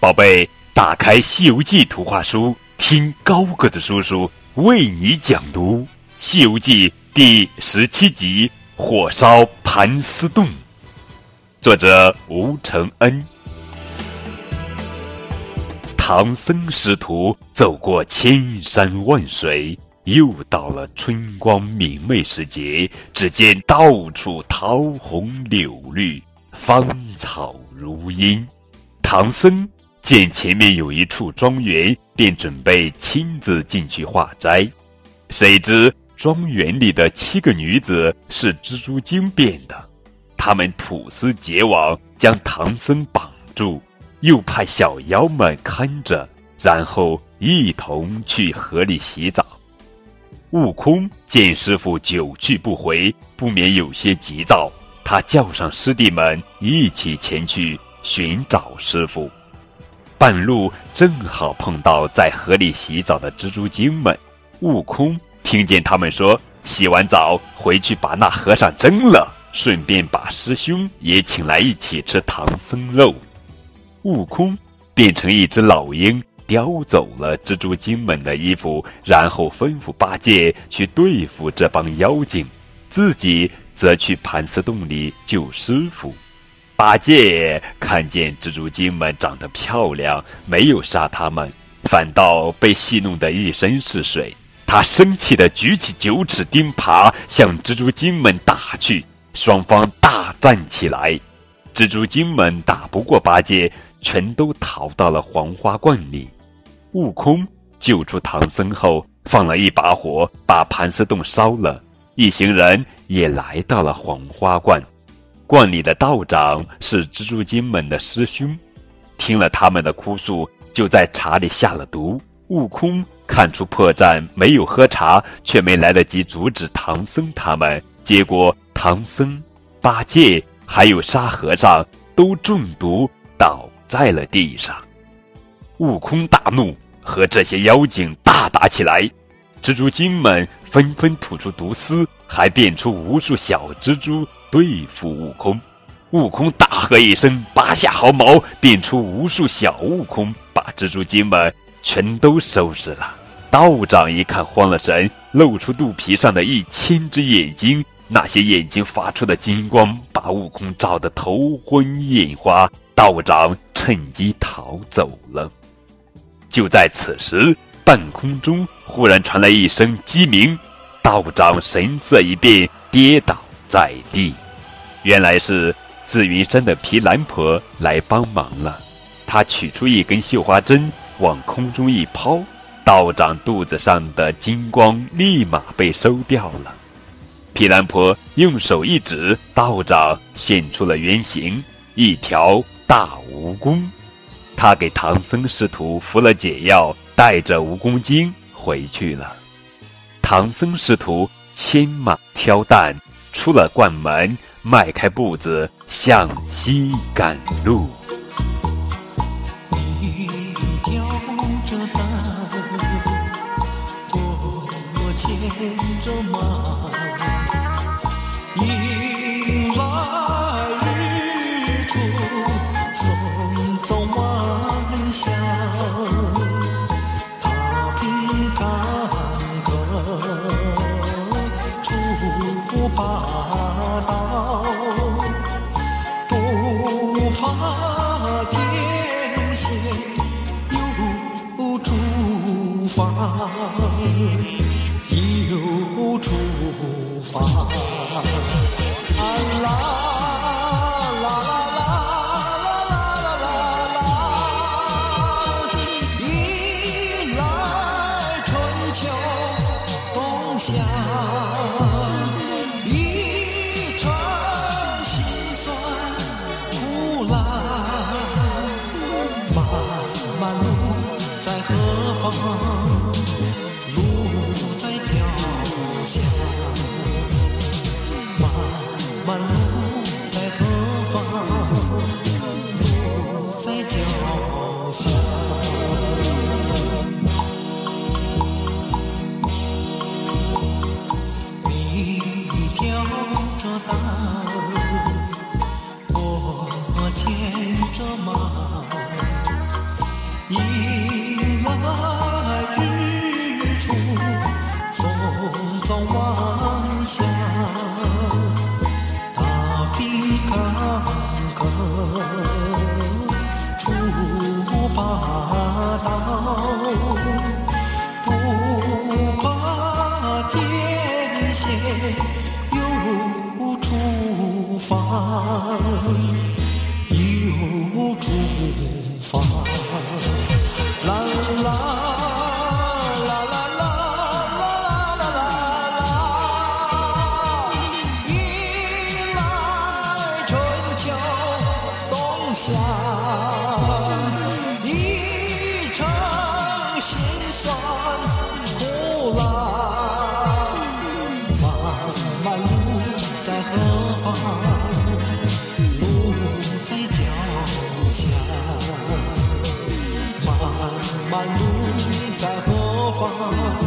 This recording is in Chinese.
宝贝，打开《西游记》图画书，听高个子叔叔为你讲读《西游记》第十七集《火烧盘丝洞》，作者吴承恩。唐僧师徒走过千山万水，又到了春光明媚时节，只见到处桃红柳绿，芳草如茵。唐僧。见前面有一处庄园，便准备亲自进去化斋。谁知庄园里的七个女子是蜘蛛精变的，她们吐丝结网，将唐僧绑住，又派小妖们看着，然后一同去河里洗澡。悟空见师傅久去不回，不免有些急躁，他叫上师弟们一起前去寻找师傅。半路正好碰到在河里洗澡的蜘蛛精们，悟空听见他们说洗完澡回去把那和尚蒸了，顺便把师兄也请来一起吃唐僧肉。悟空变成一只老鹰，叼走了蜘蛛精们的衣服，然后吩咐八戒去对付这帮妖精，自己则去盘丝洞里救师傅。八戒看见蜘蛛精们长得漂亮，没有杀他们，反倒被戏弄得一身是水。他生气地举起九齿钉耙向蜘蛛精们打去，双方大战起来。蜘蛛精们打不过八戒，全都逃到了黄花观里。悟空救出唐僧后，放了一把火，把盘丝洞烧了。一行人也来到了黄花观。观里的道长是蜘蛛精们的师兄，听了他们的哭诉，就在茶里下了毒。悟空看出破绽，没有喝茶，却没来得及阻止唐僧他们，结果唐僧、八戒还有沙和尚都中毒倒在了地上。悟空大怒，和这些妖精大打起来，蜘蛛精们纷纷吐出毒丝，还变出无数小蜘蛛。对付悟空，悟空大喝一声，拔下毫毛，变出无数小悟空，把蜘蛛精们全都收拾了。道长一看慌了神，露出肚皮上的一千只眼睛，那些眼睛发出的金光，把悟空照得头昏眼花。道长趁机逃走了。就在此时，半空中忽然传来一声鸡鸣，道长神色一变，跌倒。在地，原来是紫云山的皮兰婆来帮忙了。她取出一根绣花针，往空中一抛，道长肚子上的金光立马被收掉了。皮兰婆用手一指，道长现出了原形，一条大蜈蚣。他给唐僧师徒服了解药，带着蜈蚣精回去了。唐僧师徒牵马挑担。出了关门，迈开步子向西赶路。你挑着担，我牵着马，功夫霸道，不怕天险。有诸房，有住房。方，有竹房。啦啦啦啦啦啦啦啦啦啦！迎来春秋冬夏，一程辛酸苦辣，漫漫路在何方？Oh.